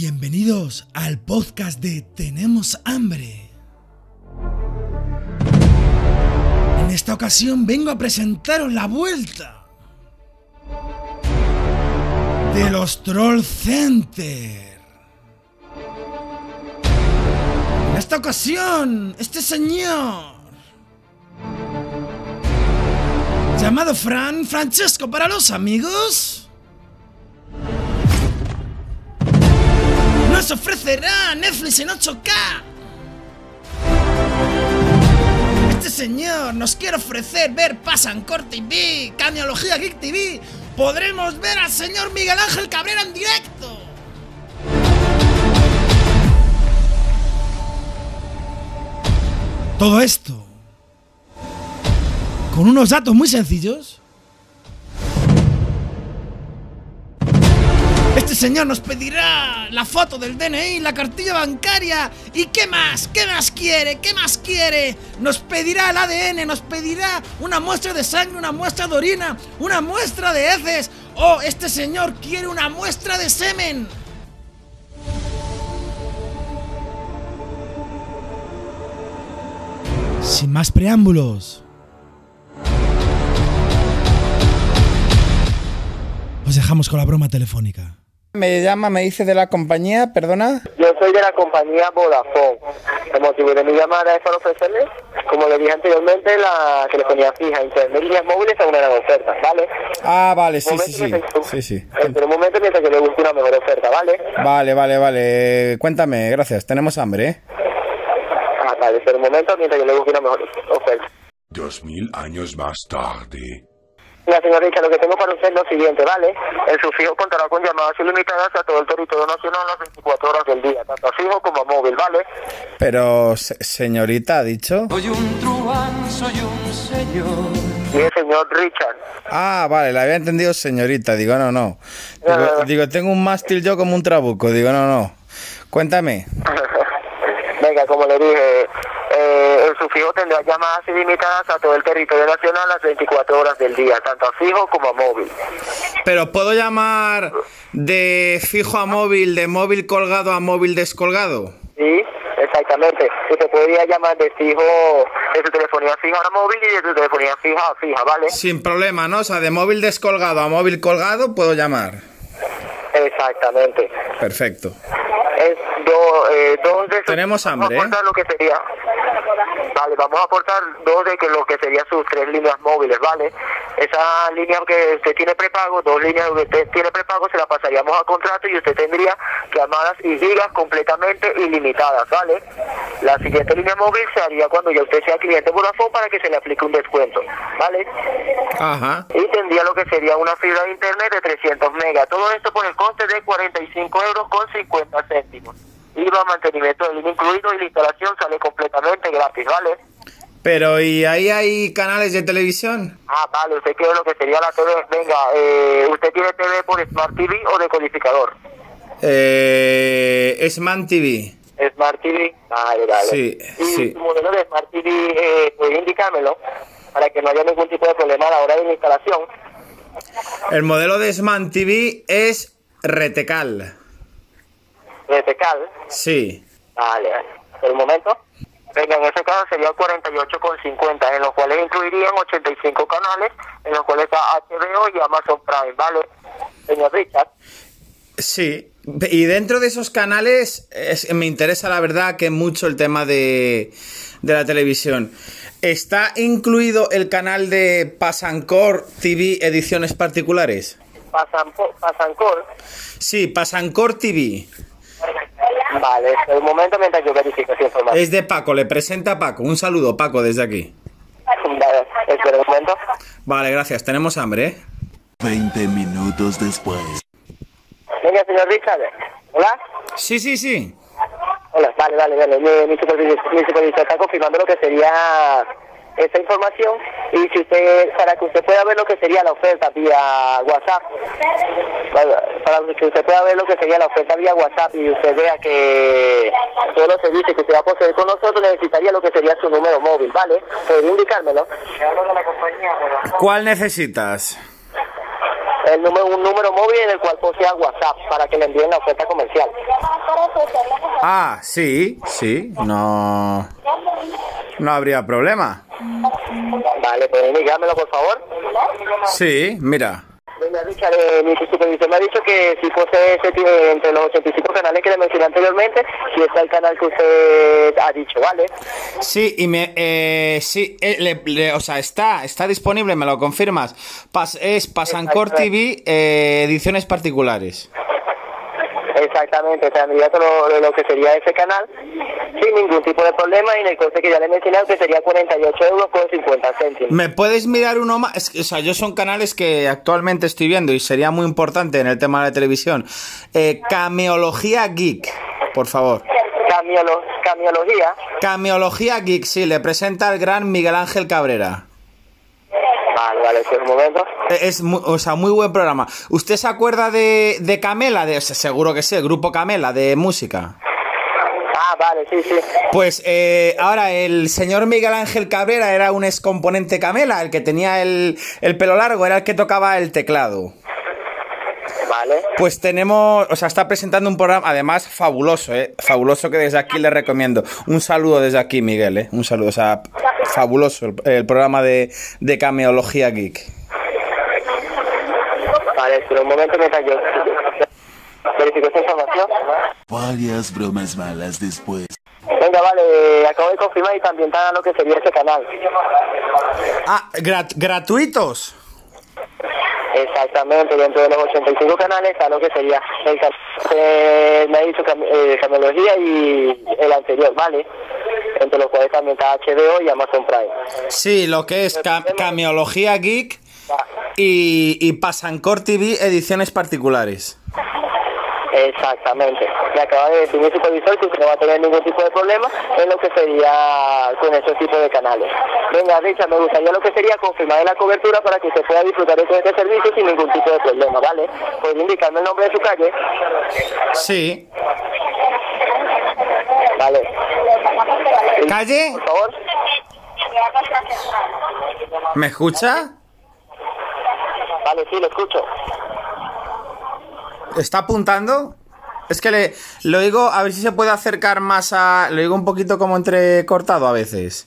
Bienvenidos al podcast de Tenemos hambre. En esta ocasión vengo a presentaros la vuelta de los Troll Center. En esta ocasión, este señor llamado Fran Francesco para los amigos nos ofrecerá Netflix en 8K. Este señor nos quiere ofrecer ver Pasancor TV, Caneología Geek TV. Podremos ver al señor Miguel Ángel Cabrera en directo. Todo esto con unos datos muy sencillos. Este señor nos pedirá la foto del DNI, la cartilla bancaria. ¿Y qué más? ¿Qué más quiere? ¿Qué más quiere? Nos pedirá el ADN, nos pedirá una muestra de sangre, una muestra de orina, una muestra de heces. Oh, este señor quiere una muestra de semen. Sin más preámbulos. Os dejamos con la broma telefónica. Me llama, me dice de la compañía, perdona. Yo soy de la compañía Vodafone. El motivo de mi llamada es para ofrecerle, como le dije anteriormente, la telefonía fija, internet, líneas móviles a una gran oferta, ¿vale? Ah, vale, sí, sí, sí. Sí, sí. Espera un momento mientras que le busque una mejor oferta, ¿vale? Vale, vale, vale. Cuéntame, gracias. Tenemos hambre, ¿eh? Ah, vale, espera un momento mientras que le busque una mejor oferta. Dos mil años más tarde. Mira, señorita, lo que tengo para usted es lo siguiente, ¿vale? El sufijo contará con llamadas ilimitadas a todo el territorio nacional las 24 horas del día, tanto a fijo como a móvil, ¿vale? Pero, se- señorita, ¿ha dicho? Soy un truán, soy un señor. Y el señor Richard. Ah, vale, la había entendido señorita. Digo, no, no. Digo, Ah. digo, tengo un mástil yo como un trabuco. Digo, no, no. Cuéntame. Venga, como le dije, eh, el sufijo tendrá llamadas ilimitadas a todo el territorio nacional las 24 horas del día, tanto a fijo como a móvil. Pero, ¿puedo llamar de fijo a móvil, de móvil colgado a móvil descolgado? Sí, exactamente. Usted podría llamar de fijo, de su telefonía fija a móvil y de su telefonía fija a fija, ¿vale? Sin problema, ¿no? O sea, de móvil descolgado a móvil colgado puedo llamar. Exactamente. Perfecto. Es do, eh, dos de sus- Tenemos hambre, aportar lo que sería. Vale, vamos a aportar dos de que lo que serían sus tres líneas móviles, ¿vale? Esa línea que usted tiene prepago, dos líneas que usted tiene prepago, se la pasaríamos a contrato y usted tendría llamadas y gigas completamente ilimitadas, ¿vale? La siguiente línea móvil se haría cuando ya usted sea cliente Vodafone para que se le aplique un descuento, ¿vale? Ajá. y tendría lo que sería una fibra de internet de 300 megas. Todo esto por el coste de 45 euros con 50 céntimos. IVA, mantenimiento del incluido y la instalación sale completamente gratis, ¿vale? Pero, ¿y ahí hay canales de televisión? Ah, vale, usted quiere lo que sería la TV. Venga, eh, ¿usted tiene TV por Smart TV o decodificador? Eh, Sman TV. Smart TV, vale, vale. Sí, y sí. su modelo de Smart TV, eh, ¿puede indicármelo? Para que no haya ningún tipo de problema a la hora de la instalación. El modelo de Sman TV es Retecal. Retecal, Sí. Vale, por un momento. Venga, en ese caso sería 48,50, en los cuales incluirían 85 canales, en los cuales está HBO y Amazon Prime, ¿vale? Señor Richard. Sí. Y dentro de esos canales es- me interesa la verdad que mucho el tema de, de la televisión. ¿Está incluido el canal de Pasancor TV Ediciones Particulares? Pasan, Pasancor. Sí, Pasancor TV. Vale, un momento mientras yo verifico esa información. Es de Paco, le presenta Paco. Un saludo, Paco, desde aquí. Vale, espera un momento. Vale, gracias. Tenemos hambre, ¿eh? 20 minutos después. Venga, señor Richard. Hola. Sí, sí, sí. Hola, vale, vale, vale. Mi, mi supervisor, mi supervisor está confirmando lo que sería esta información y si usted, para que usted pueda ver lo que sería la oferta vía WhatsApp, para, para que usted pueda ver lo que sería la oferta vía WhatsApp y usted vea que todos los servicios que usted va a poseer con nosotros necesitaría lo que sería su número móvil, ¿vale? ¿Podría indicármelo? ¿Cuál necesitas? El número, un número móvil en el cual posea WhatsApp para que le envíen la oferta comercial. Ah, sí, sí, no. No habría problema. Vale, pues indícamelo por favor. Sí, mira. Venga, Richard, eh, mi supervisor me ha dicho que si fuese ese entre los 85 canales que le mencioné anteriormente, si está el canal que usted ha dicho, ¿vale? Sí, y me. Eh, sí, eh, le- le- o sea, está, está disponible, me lo confirmas. Pas- es Pasancor TV, eh, ediciones particulares. Exactamente, tendría todo lo, lo que sería ese canal sin ningún tipo de problema y en el coste que ya le he mencionado que sería 48 euros con 50 céntimos. ¿Me puedes mirar uno más? Es que, o sea, yo son canales que actualmente estoy viendo y sería muy importante en el tema de la televisión. Eh, Cameología Geek, por favor. Camiolo- camiología, Cameología Geek, sí, le presenta el gran Miguel Ángel Cabrera. Vale, vale, espera un momento. Eh, Es, mu- o sea, muy buen programa. ¿Usted se acuerda de, de Camela? De, o sea, seguro que sí, el grupo Camela de música. Ah, vale, sí, sí. Pues eh, ahora el señor Miguel Ángel Cabrera era un excomponente Camela, el que tenía el, el pelo largo, era el que tocaba el teclado. Vale, Pues tenemos, o sea, está presentando un programa, además fabuloso, ¿eh? Fabuloso que desde aquí le recomiendo. Un saludo desde aquí, Miguel, ¿eh? Un saludo, o sea, fabuloso el, el programa de, de Cameología Geek. vale, espera un momento mientras yo verifico esta información. Varias bromas malas después. Venga, vale, acabo de confirmar y también está lo que sería ese canal. Ah, grat- gratuitos. Exactamente, dentro de los 85 canales está lo que sería el canal, eh, me ha dicho cam eh, Camelogía y el anterior, ¿vale? Entre los cuales también está HBO y Amazon Prime. Sí, lo que es ca- Cameología Geek y, y Pasancor TV ediciones particulares. Exactamente. Me acaba de decir mi supervisor que usted no va a tener ningún tipo de problema en lo que sería con ese tipo de canales. Venga, Richard, me gustaría lo que sería confirmar la cobertura para que usted pueda disfrutar de este servicio sin ningún tipo de problema, ¿vale? ¿Puede indicarme el nombre de su calle? Sí. Vale. ¿Calle? Por favor. ¿Me escucha? Vale, sí, lo escucho. ¿Está apuntando? Es que le lo digo, a ver si se puede acercar más a... Lo digo un poquito como entrecortado a veces.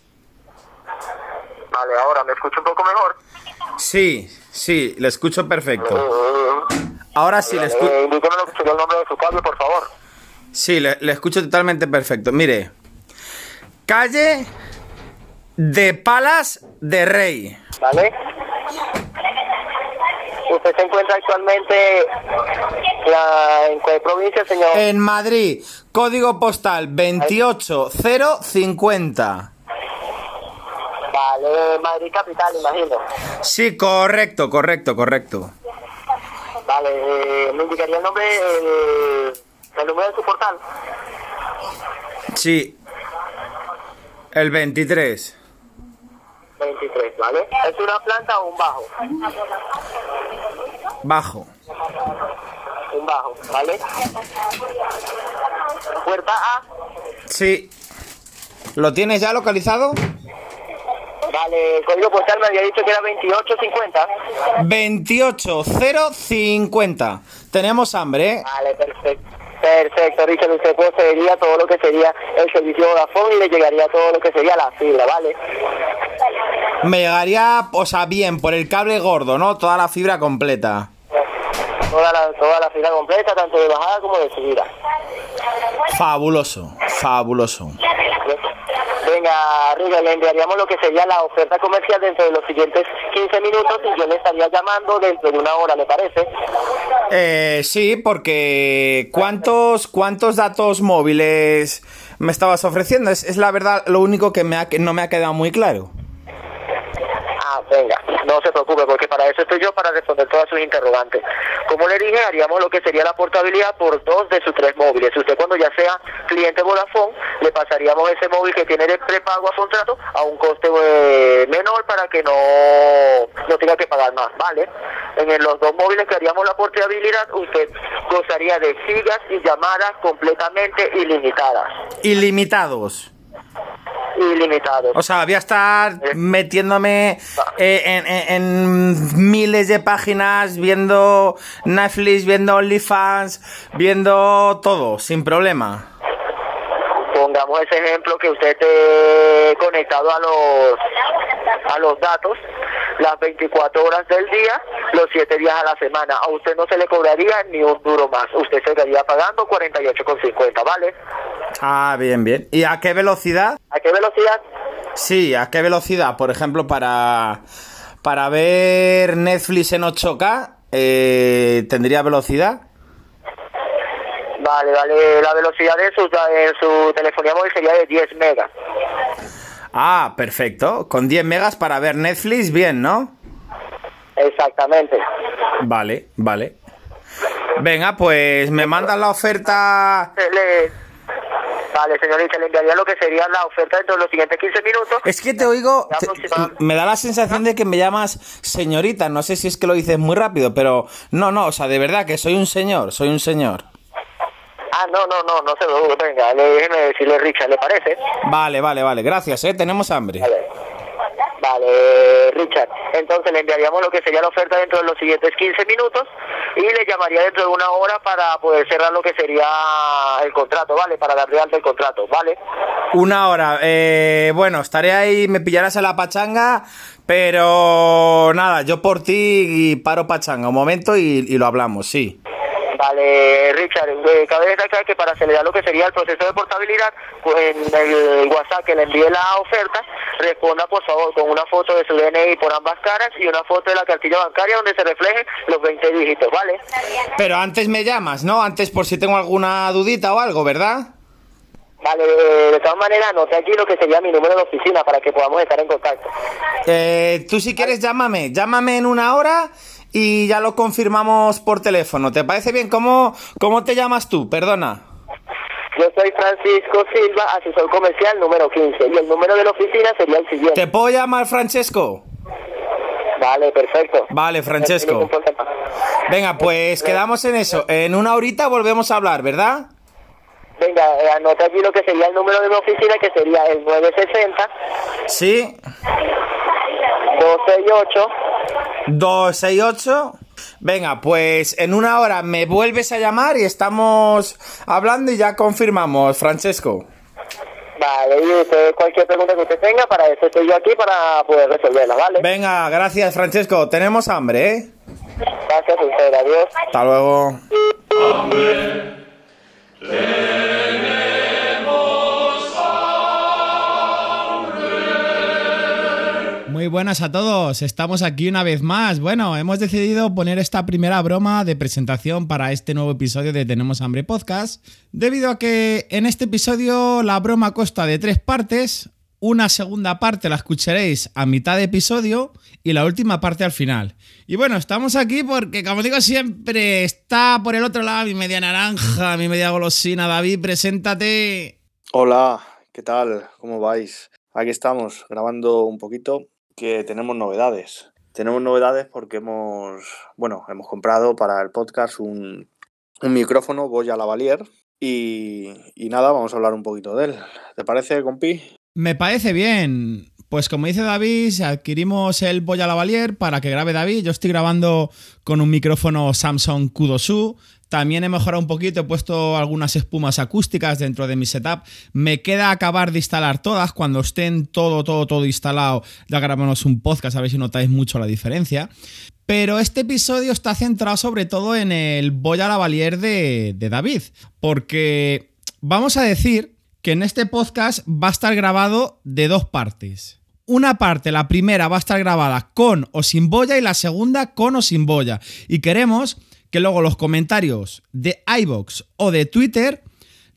Vale, ahora me escucho un poco mejor. Sí, sí, le escucho perfecto. Ahora sí, le, escu- Eh, indíqueme lo que sería el nombre de su calle, por favor. sí, le, le escucho totalmente perfecto. Mire, calle de Palas de Rey. ¿Vale? ¿Usted se encuentra actualmente la- en qué provincia, señor? En Madrid, código postal 28050. Vale, Madrid capital, imagino. Sí, correcto, correcto, correcto. Vale, eh, me indicaría el nombre, el, el número de su portal. Sí. El 23. 23, ¿vale? ¿Es una planta o un bajo? Bajo. Un bajo, ¿vale? Puerta A, Sí. ¿Lo tienes ya localizado? vale, el código postal me había dicho que era 2850. 28050. Tenemos hambre, ¿eh? Vale, perfecto. Perfecto, Richard, usted poseería todo lo que sería el servicio Vodafone y le llegaría todo lo que sería la fibra, ¿vale? Me llegaría, o sea, bien, por el cable gordo, ¿no? Toda la fibra completa. Toda la, toda la fibra completa, tanto de bajada como de subida. Fabuloso, fabuloso. Venga, Richard, le enviaríamos lo que sería la oferta comercial dentro de los siguientes 15 minutos y yo le estaría llamando dentro de una hora, ¿le parece? Eh, sí, porque ¿cuántos, cuántos datos móviles me estabas ofreciendo? Es, es la verdad lo único que, me ha- que no me ha quedado muy claro. Venga, no se preocupe, porque para eso estoy yo, para responder todas sus interrogantes. Como le dije, haríamos lo que sería la portabilidad por dos de sus tres móviles. Usted cuando ya sea cliente Vodafone, le pasaríamos ese móvil que tiene de prepago a contrato a un coste eh, menor para que no, no tenga que pagar más, ¿vale? En los dos móviles que haríamos la portabilidad, usted gozaría de gigas y llamadas completamente ilimitadas. Ilimitados. Ilimitados. O sea, voy a estar metiéndome eh, en, en- en miles de páginas, viendo Netflix, viendo OnlyFans, viendo todo, sin problema. Pongamos ese ejemplo que usted esté conectado a los a los datos las 24 horas del día, los 7 días a la semana. A usted no se le cobraría ni un duro más. Usted se estaría pagando 48,50, ¿vale? Ah, bien, bien. ¿Y a qué velocidad? ¿A qué velocidad? Sí, ¿a qué velocidad? Por ejemplo, para, para ver Netflix en 8K, eh, ¿tendría velocidad? Vale, vale. La velocidad de su, en su telefonía móvil sería de 10 megas. Ah, perfecto. Con 10 megas para ver Netflix, bien, ¿no? Exactamente. Vale, vale. Venga, pues me mandan la oferta. Le- Vale, señorita, le enviaría lo que sería la oferta dentro de los siguientes 15 minutos. Es que te oigo, te- me da la sensación de que me llamas señorita. No sé si es que lo dices muy rápido, pero no, no, o sea, de verdad que soy un señor, soy un señor. Ah, no, no, no, no se lo Venga, le- déjeme decirle, Richard, ¿le parece? Vale, vale, vale, gracias, eh, tenemos hambre. Vale. Richard. Entonces le enviaríamos lo que sería la oferta dentro de los siguientes 15 minutos y le llamaría dentro de una hora para poder cerrar lo que sería el contrato, ¿vale? Para darle alta el contrato, ¿vale? Una hora, eh, bueno, estaré ahí, me pillarás en la pachanga, pero nada, yo por ti y paro pachanga un momento y lo hablamos, sí. Vale, Richard, eh, cabe destacar que para acelerar lo que sería el proceso de portabilidad, pues, en el WhatsApp que le envíe la oferta, responda por favor con una foto de su DNI por ambas caras y una foto de la cartilla bancaria donde se reflejen los 20 dígitos, ¿vale? Pero antes me llamas, ¿no? Antes por si tengo alguna dudita o algo, ¿verdad? Vale, eh, de todas maneras, anote aquí lo que sería mi número de oficina para que podamos estar en contacto. Eh, tú si quieres llámame, llámame en una hora y ya lo confirmamos por teléfono. ¿Te parece bien? ¿Cómo, cómo te llamas tú? Perdona. Yo soy Francisco Silva, asesor comercial número 15, y el número de la oficina sería el siguiente. ¿Te puedo llamar Francesco? Vale, perfecto. Vale, Francesco. Venga, pues quedamos en eso. En una horita volvemos a hablar, ¿verdad? Venga, eh, anota aquí lo que sería el número de mi oficina, que sería el 960 Sí. 268 268. Venga, pues en una hora me vuelves a llamar y estamos hablando y ya confirmamos, Francesco. Vale, y usted, cualquier pregunta que usted tenga, para eso estoy yo aquí para poder resolverla, ¿vale? Venga, gracias, Francesco. Tenemos hambre, ¿eh? Gracias usted, adiós. Hasta luego. Muy buenas a todos, estamos aquí una vez más. Bueno, hemos decidido poner esta primera broma de presentación para este nuevo episodio de Tenemos Hambre Podcast, debido a que en este episodio la broma consta de tres partes. Una segunda parte la escucharéis a mitad de episodio y la última parte al final. Y bueno, estamos aquí porque, como digo siempre, está por el otro lado mi media naranja, mi media golosina. David, preséntate. Hola, ¿qué tal? ¿Cómo vais? Aquí estamos grabando un poquito que tenemos novedades. Tenemos novedades porque hemos, bueno, hemos comprado para el podcast un, un micrófono Goya Lavalier y, y nada, vamos a hablar un poquito de él. ¿Te parece, compi? Me parece bien. Pues como dice David, adquirimos el Boya Lavalier para que grabe David. Yo estoy grabando con un micrófono Samsung Q2U. También he mejorado un poquito, he puesto algunas espumas acústicas dentro de mi setup. Me queda acabar de instalar todas. Cuando estén todo, todo, todo instalado, ya grabamos un podcast a ver si notáis mucho la diferencia. Pero este episodio está centrado sobre todo en el Boya Lavalier de, de David. Porque vamos a decir que en este podcast va a estar grabado de dos partes. Una parte, la primera, va a estar grabada con o sin boya y la segunda con o sin boya. Y queremos que luego los comentarios de iBox o de Twitter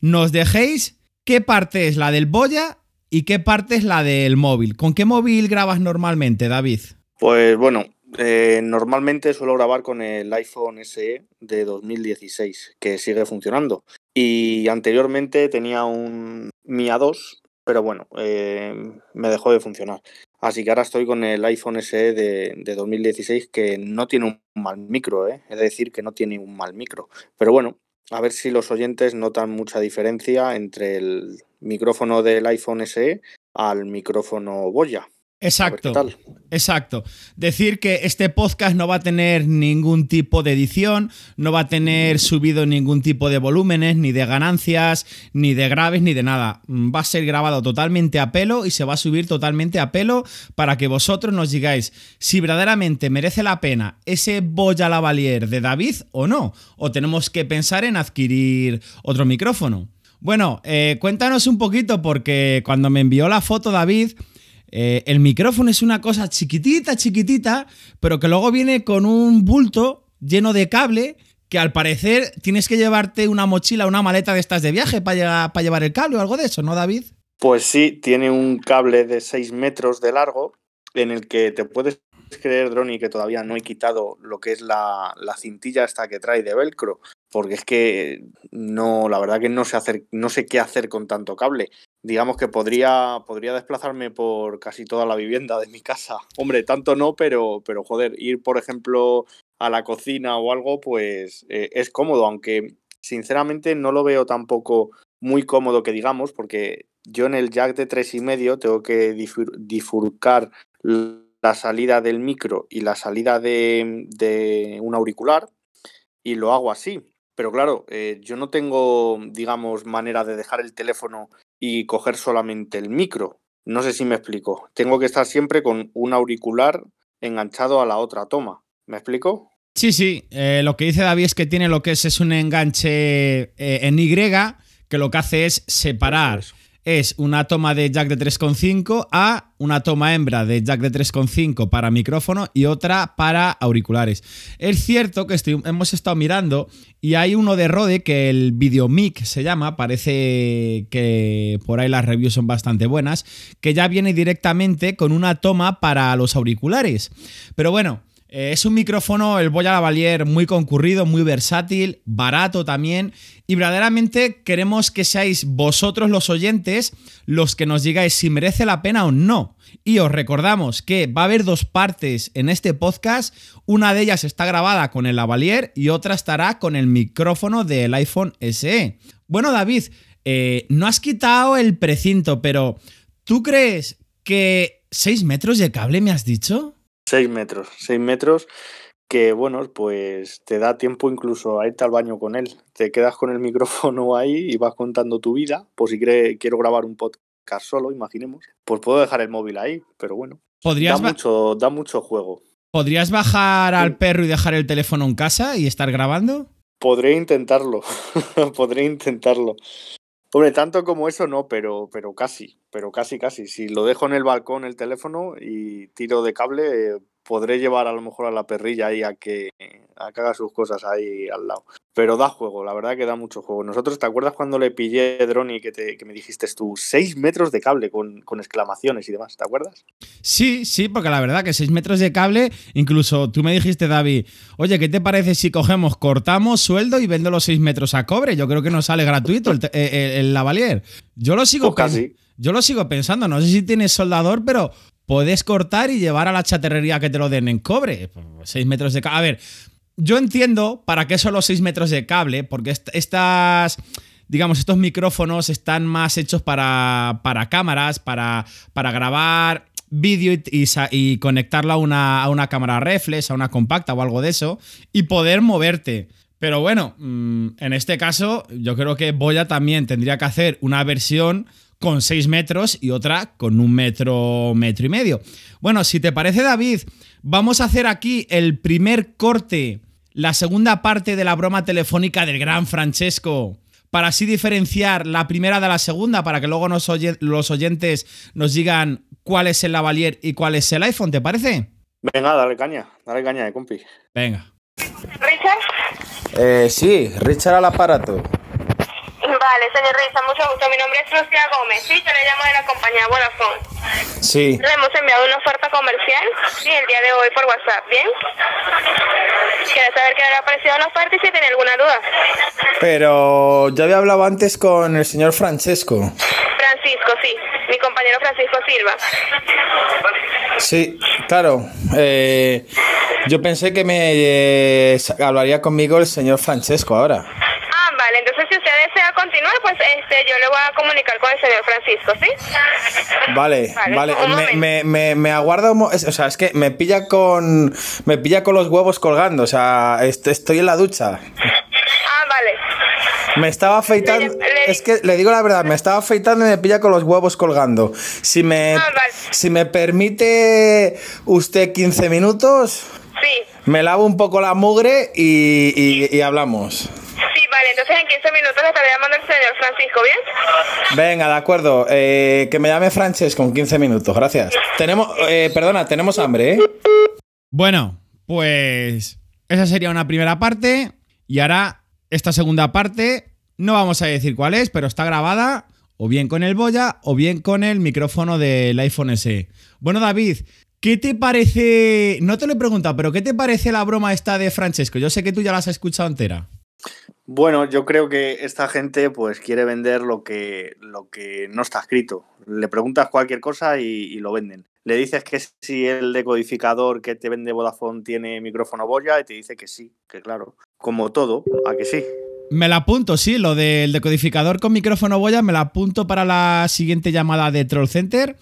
nos dejéis qué parte es la del boya y qué parte es la del móvil. ¿Con qué móvil grabas normalmente, David? Pues bueno, eh, normalmente suelo grabar con el iPhone SE de 2016, que sigue funcionando. Y anteriormente tenía un Mi A2, pero bueno, eh, me dejó de funcionar. Así que ahora estoy con el iPhone SE de, de 2016, que no tiene un mal micro, ¿eh? es decir, que no tiene un mal micro. Pero bueno, a ver si los oyentes notan mucha diferencia entre el micrófono del iPhone SE al micrófono Boya. Exacto. Exacto. Decir que este podcast no va a tener ningún tipo de edición, no va a tener subido ningún tipo de volúmenes, ni de ganancias, ni de graves, ni de nada. Mm, Va a ser grabado totalmente a pelo y se va a subir totalmente a pelo para que vosotros nos digáis si verdaderamente merece la pena ese Boya Lavalier de David o no. O tenemos que pensar en adquirir otro micrófono. Bueno, eh, cuéntanos un poquito porque cuando me envió la foto David... Eh, el micrófono es una cosa chiquitita, chiquitita, pero que luego viene con un bulto lleno de cable que al parecer tienes que llevarte una mochila, una maleta de estas de viaje para llevar el cable o algo de eso, ¿no, David? Pues sí, tiene un cable de 6 metros de largo en el que te puedes creer, Droni, que todavía no he quitado lo que es la, la cintilla esta que trae de velcro, porque es que no, la verdad que no sé hacer, no sé qué hacer con tanto cable. Digamos que podría, podría desplazarme por casi toda la vivienda de mi casa. Hombre, tanto no, pero, pero joder, ir, por ejemplo, a la cocina o algo, pues eh, es cómodo, aunque sinceramente no lo veo tampoco muy cómodo que digamos, porque yo en el jack de tres y medio tengo que difur- difurcar la salida del micro y la salida de, de un auricular y lo hago así. Pero claro, eh, yo no tengo, digamos, manera de dejar el teléfono y coger solamente el micro. No sé si me explico. Tengo que estar siempre con un auricular enganchado a la otra toma. ¿Me explico? Sí, sí. eh, lo que dice David es que tiene lo que es, es un enganche eh, en Y que lo que hace es separar. Eso Es una toma de jack de 3.5 a una toma hembra de jack de 3.5 para micrófono y otra para auriculares. Es cierto que hemos estado mirando y hay uno de Rode que el Videomic se llama, parece que por ahí las reviews son bastante buenas, que ya viene directamente con una toma para los auriculares. Pero bueno, eh, es un micrófono, el Boya Lavalier, muy concurrido, muy versátil, barato también. Y verdaderamente queremos que seáis vosotros los oyentes los que nos digáis si merece la pena o no. Y os recordamos que va a haber dos partes en este podcast. Una de ellas está grabada con el Lavalier y otra estará con el micrófono del iPhone SE. Bueno, David, eh, no has quitado el precinto, pero ¿tú crees que 6 metros de cable me has dicho? 6 metros. 6 metros que, bueno, pues te da tiempo incluso a irte al baño con él. Te quedas con el micrófono ahí y vas contando tu vida. Por si cre- quiero grabar un podcast solo, imaginemos. Pues puedo dejar el móvil ahí, pero bueno. Da ¿Podrías, ba- mucho, da mucho juego. ¿Podrías bajar al perro y dejar el teléfono en casa y estar grabando? Podré intentarlo. Podré intentarlo. Hombre, tanto como eso no, pero, pero casi, pero casi, casi. Si lo dejo en el balcón el teléfono y tiro de cable, podré llevar a lo mejor a la perrilla ahí a que, a que haga sus cosas ahí al lado. Pero da juego, la verdad que da mucho juego. Nosotros, ¿te acuerdas cuando le pillé Droni que, te, que me dijiste tú, 6 metros de cable con, con exclamaciones y demás? ¿Te acuerdas? Sí, sí, porque la verdad que 6 metros de cable, incluso tú me dijiste, David, oye, ¿qué te parece si cogemos, cortamos sueldo y vendo los 6 metros a cobre? Yo creo que nos sale gratuito el, te- eh, el- el lavalier. Yo lo sigo Pues casi. Yo lo sigo pensando, no sé si tienes soldador, pero puedes cortar y llevar a la chatarrería que te lo den en cobre. 6 metros de cable. A ver, yo entiendo para qué son los 6 metros de cable, porque est- estas, digamos, estos micrófonos están más hechos para, para cámaras, para, para grabar vídeo y, y y conectarlo a una, a una cámara reflex, a una compacta o algo de eso, y poder moverte. Pero bueno, mm, en este caso, yo creo que Boya también tendría que hacer una versión con 6 metros y otra con un metro, metro y medio. Bueno, si te parece, David, vamos a hacer aquí el primer corte, la segunda parte de la broma telefónica del gran Francesco, para así diferenciar la primera de la segunda, para que luego nos oye- los oyentes nos digan cuál es el lavalier y cuál es el iPhone, ¿te parece? Venga, dale caña, dale caña de compi. Venga. Richard. Eh, sí, Richard al aparato. Vale, señor Richard, mucho gusto. Mi nombre es Lucía Gómez. Sí, yo le llamo de la compañía Vodafone. Sí. Le hemos enviado una oferta comercial, sí, el día de hoy por WhatsApp, ¿bien? ¿Quiere saber qué le ha parecido la oferta y si tiene alguna duda? Pero yo había hablado antes con el señor Francesco. Francisco, sí. Mi compañero Francisco Silva. Sí, claro. Eh, yo pensé que me eh, hablaría conmigo el señor Francesco ahora. Si usted desea continuar, pues este, yo le voy a comunicar con el señor Francisco, ¿sí? Vale, Vale, vale. Me, me, me, me aguarda un O sea, es que me pilla con. Me pilla con los huevos colgando. O sea, est- estoy en la ducha. Ah, vale. Me estaba afeitando. Le- le- Es que le digo la verdad, me estaba afeitando y me pilla con los huevos colgando. Si me, Ah, vale. si me permite usted 15 minutos, Sí, me lavo un poco la mugre y, y- y hablamos. Vale. Entonces en 15 minutos le estaré llamando el señor Francisco, ¿bien? Venga, de acuerdo. Eh, que me llame Frances con 15 minutos, gracias. Tenemos, eh, perdona, tenemos hambre, ¿eh? Bueno, pues esa sería una primera parte. Y ahora, esta segunda parte, no vamos a decir cuál es, pero está grabada o bien con el Boya o bien con el micrófono del iPhone SE. Bueno, David, ¿qué te parece? No te lo he preguntado, pero ¿qué te parece la broma esta de Francesco? Yo sé que tú ya la has escuchado entera. Bueno, yo creo que esta gente pues quiere vender lo que, lo que no está escrito. Le preguntas cualquier cosa y, y lo venden. Le dices que si el decodificador que te vende Vodafone tiene micrófono boya y te dice que sí, que claro. Como todo, a que sí. Me la apunto, sí, lo del decodificador con micrófono Boya, me la apunto para la siguiente llamada de Troll Center.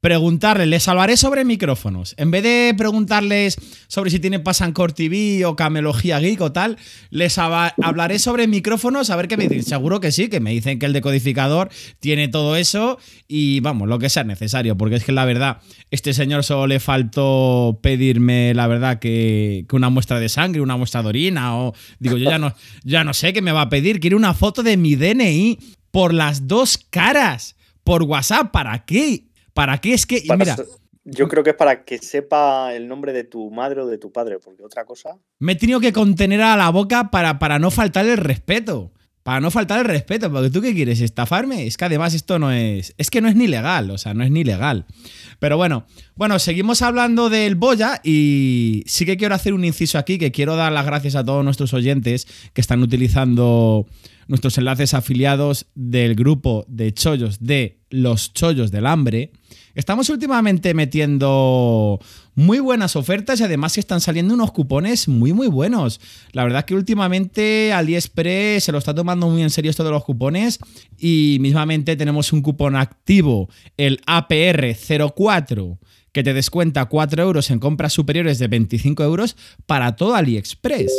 Preguntarle, les hablaré sobre micrófonos. En vez de preguntarles sobre si tienen Pasancore TV o Camelogía Geek o tal, les hablaré sobre micrófonos, a ver qué me dicen. Seguro que sí, que me dicen que el decodificador tiene todo eso y vamos, lo que sea necesario, porque es que la verdad, este señor solo le faltó pedirme, la verdad, que, una muestra de sangre, una muestra de orina o... Digo, yo ya no, ya no sé qué me va a pedir, quiere una foto de mi DNI por las dos caras, por WhatsApp, ¿para qué? ¿Para qué? Es que, y Para mira, yo creo que es para que sepa el nombre de tu madre o de tu padre, porque otra cosa. me he tenido que contener a la boca para, para no faltar el respeto. Para no faltar el respeto, porque tú qué quieres, estafarme. Es que además esto no es. Es que no es ni legal, o sea, no es ni legal. Pero bueno, bueno, seguimos hablando del Boya y sí que quiero hacer un inciso aquí, que quiero dar las gracias a todos nuestros oyentes que están utilizando nuestros enlaces afiliados del grupo de chollos de los chollos del hambre. Estamos últimamente metiendo muy buenas ofertas y además están saliendo unos cupones muy muy buenos. La verdad que últimamente AliExpress se lo está tomando muy en serio esto de los cupones y mismamente tenemos un cupón activo, el APR04 que te descuenta 4 euros en compras superiores de 25 euros para todo AliExpress.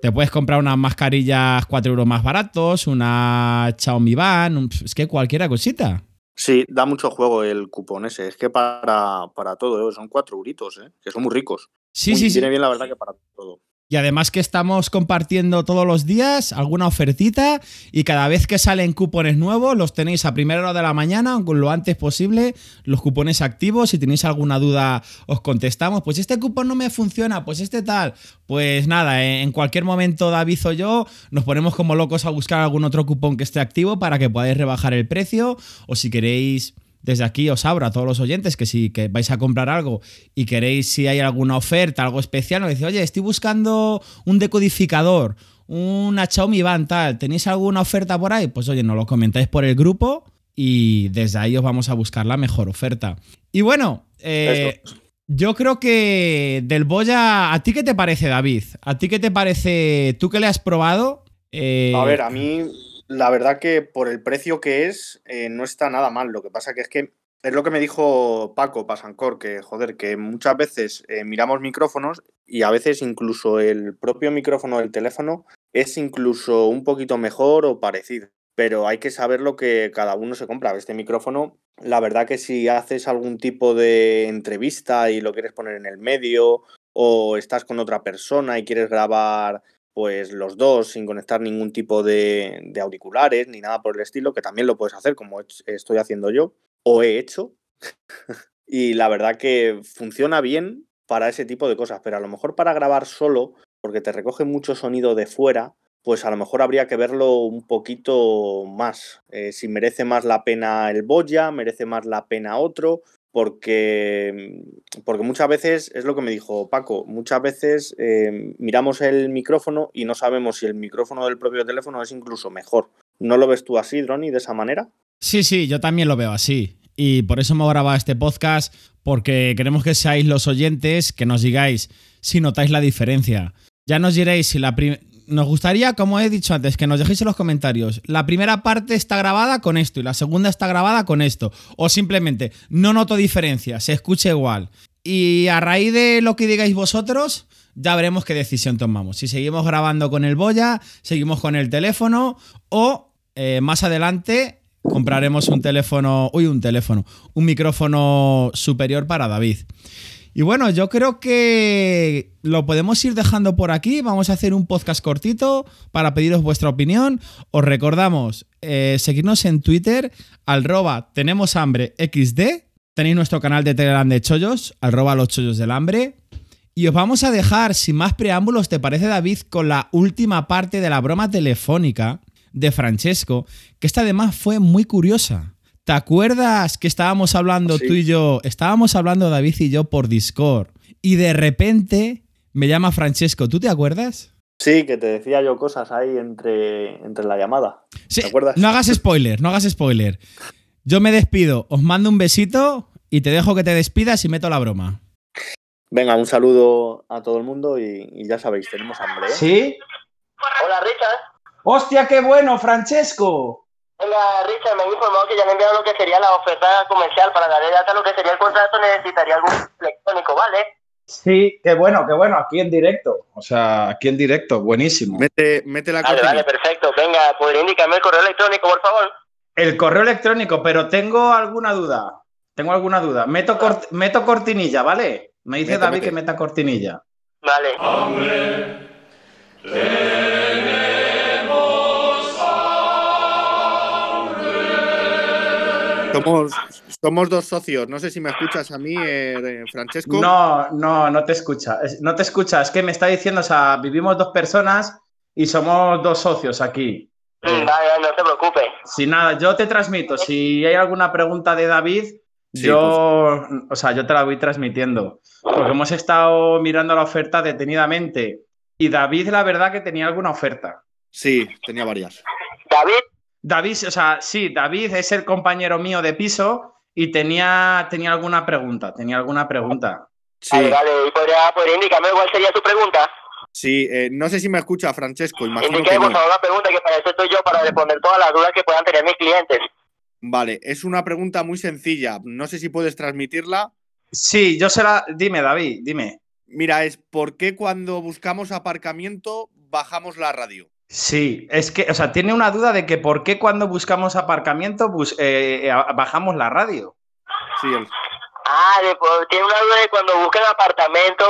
Te puedes comprar unas mascarillas 4 euros más baratos, una Xiaomi Van, es que cualquiera cosita. Sí, da mucho juego el cupón ese. Es que para, para todo, ¿eh? son cuatro euritos, ¿eh? que son muy ricos. Sí, Muy- sí, sí. Viene bien la verdad que para todo. Y además que estamos compartiendo todos los días alguna ofertita y cada vez que salen cupones nuevos los tenéis a primera hora de la mañana, lo antes posible, los cupones activos. Si tenéis alguna duda os contestamos. Pues este cupón no me funciona, pues este tal. Pues nada, eh, en cualquier momento David o yo nos ponemos como locos a buscar algún otro cupón que esté activo para que podáis rebajar el precio o si queréis desde aquí os abro a todos los oyentes que si que vais a comprar algo y queréis si hay alguna oferta, algo especial, nos dice, oye, estoy buscando un decodificador, una Xiaomi Van tal, ¿tenéis alguna oferta por ahí? Pues oye, nos lo comentáis por el grupo y desde ahí os vamos a buscar la mejor oferta. Y bueno, eh, yo creo que del Boya, ¿a ti qué te parece, David? ¿A ti qué te parece? ¿Tú que le has probado? Eh, A ver, a mí la verdad que por el precio que es, eh, no está nada mal. Lo que pasa que es que es lo que me dijo Paco Pasancor, que joder, que muchas veces eh, miramos micrófonos y a veces incluso el propio micrófono del teléfono es incluso un poquito mejor o parecido. Pero hay que saber lo que cada uno se compra. Este micrófono, la verdad que si haces algún tipo de entrevista y lo quieres poner en el medio o estás con otra persona y quieres grabar pues los dos sin conectar ningún tipo de, de auriculares ni nada por el estilo, que también lo puedes hacer como estoy haciendo yo o he hecho. y la verdad que funciona bien para ese tipo de cosas, pero a lo mejor para grabar solo, porque te recoge mucho sonido de fuera, pues a lo mejor habría que verlo un poquito más. Eh, si merece más la pena el Boya, merece más la pena otro, porque, porque muchas veces, es lo que me dijo Paco, muchas veces eh, miramos el micrófono y no sabemos si el micrófono del propio teléfono es incluso mejor. ¿No lo ves tú así, Droni, de esa manera? Sí, sí, yo también lo veo así. Y por eso hemos grabado este podcast, porque queremos que seáis los oyentes, que nos digáis si notáis la diferencia. Ya nos diréis si la nos gustaría, como he dicho antes, que nos dejéis en los comentarios. La primera parte está grabada con esto y la segunda está grabada con esto. O simplemente, no noto diferencia, se escucha igual. Y a raíz de lo que digáis vosotros, ya veremos qué decisión tomamos. Si seguimos grabando con el Boya, seguimos con el teléfono o eh, más adelante compraremos un teléfono, uy, un teléfono, un micrófono superior para David. Y bueno, yo creo que lo podemos ir dejando por aquí. Vamos a hacer un podcast cortito para pediros vuestra opinión. Os recordamos eh, seguirnos en Twitter, arroba tenemos hambre. Tenéis nuestro canal de Telegram de Chollos, arroba los chollos del hambre. Y os vamos a dejar, sin más preámbulos, ¿te parece David? Con la última parte de la broma telefónica de Francesco, que esta además fue muy curiosa. ¿Te acuerdas que estábamos hablando Sí. tú y yo? Estábamos hablando David y yo por Discord. Y de repente me llama Francesco. ¿Tú te acuerdas? Sí, que te decía yo cosas ahí entre, entre la llamada. Sí, ¿Te acuerdas? No hagas spoiler, no hagas spoiler. Yo me despido, os mando un besito y te dejo que te despidas y meto la broma. Venga, un saludo a todo el mundo y, y ya sabéis, tenemos hambre. ¿eh? ¿Sí? Hola, Richard. ¡Hostia, qué bueno, Francesco! Hola, Richard, me han informado que ya me enviaron lo que sería la oferta comercial para darle data lo que sería el contrato. Necesitaría algún electrónico, ¿vale? Sí, qué bueno, qué bueno, aquí en directo. O sea, aquí en directo, buenísimo. Mete, mete la Vale, cortina. vale, perfecto. Venga, ¿podría indicarme el correo electrónico, por favor? El correo electrónico, pero tengo alguna duda. Tengo alguna duda. Meto, cort- meto cortinilla, ¿vale? Me dice Mete, David mete. que meta cortinilla. Vale. Somos, somos dos socios. No sé si me escuchas a mí, eh, Francesco. No, no, no te escucha. Es- No te escucha. Es que me está diciendo, o sea, vivimos dos personas y somos dos socios aquí. Vale, vale, no se preocupe. Si nada, yo te transmito. Si hay alguna pregunta de David, Sí, yo, o sea, yo te la voy transmitiendo. Porque hemos estado mirando la oferta detenidamente. Y David, la verdad, que tenía alguna oferta. Sí, tenía varias. David, David, o sea, sí, David es el compañero mío de piso y tenía, tenía alguna pregunta. Tenía alguna pregunta. Sí, vale, vale. ¿Y podría, podría indicarme cuál sería su pregunta? sí. eh, no sé si me escucha, Francesco. Imagino que Indíqueme, por no. favor, la pregunta que para eso estoy yo, para responder todas las dudas que puedan tener mis clientes. Vale, es una pregunta muy sencilla. No sé si puedes transmitirla. Sí, yo se la. Dime, David, dime. Mira, es ¿por qué cuando buscamos aparcamiento bajamos la radio? Sí, es que, o sea, tiene una duda de que por qué cuando buscamos aparcamiento bus- eh, eh, bajamos la radio. Sí, el- Ah, de- pues, tiene una duda de cuando buscan apartamento,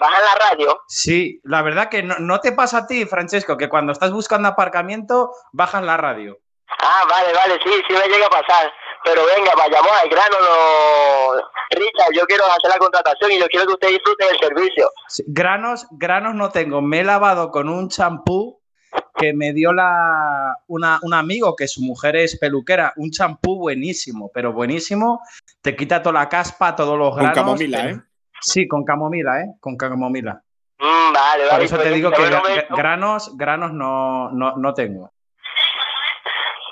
bajan la radio. Sí, la verdad que no, no te pasa a ti, Francesco, que cuando estás buscando aparcamiento bajas la radio. Ah, vale, vale, sí, sí me llega a pasar. Pero venga, vayamos al grano. Lo... Richard, yo quiero hacer la contratación y yo quiero que usted disfrute del servicio. Sí, Granos, granos no tengo. Me he lavado con un champú que me dio la, una- un amigo que su mujer es peluquera. Un champú buenísimo, pero buenísimo. Te quita toda la caspa, todos los Con granos. camomila, pero- ¿eh? Sí, con camomila, ¿eh? Con camomila. Mm, vale, vale. Por eso te pues, digo que bueno, me- granos, granos no, no, no tengo.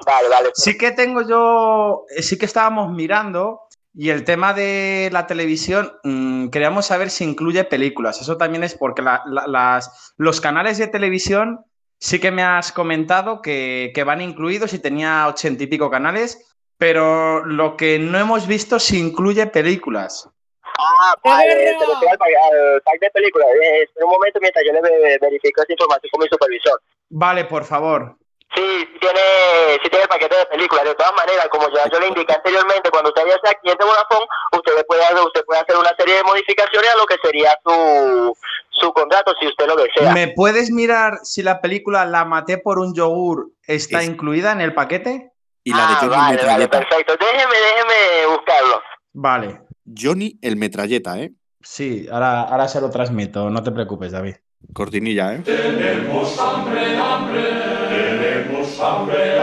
Vale, vale. Sí que tengo yo, eh, sí que estábamos mirando y el tema de la televisión, mm, queríamos saber si incluye películas. Eso también es porque la- la- las, los canales de televisión sí que me has comentado que, que van incluidos y tenía ochenta y pico canales, pero lo que no hemos visto si incluye películas. Ah, vale, se refiere al, al pack de películas. Eh, espera un momento mientras yo le ve- verifico esa información con mi supervisor. Vale, por favor. Sí, tiene, sí tiene el paquete de películas. De todas maneras, como ya yo le indiqué anteriormente, cuando usted ya sea cliente de Vodafone, usted puede, usted puede hacer una serie de modificaciones a lo que sería su, su contrato, si usted lo desea. ¿Me puedes mirar si la película La maté por un yogur está Es- incluida en el paquete? Y la de ah, Johnny vale, vale, Metralleta. perfecto. Déjeme, déjeme buscarlo. Vale. Johnny el Metralleta, ¿eh? Sí, ahora, ahora se lo transmito, no te preocupes, David. Cortinilla, ¿eh? Tenemos hambre, hambre, sombre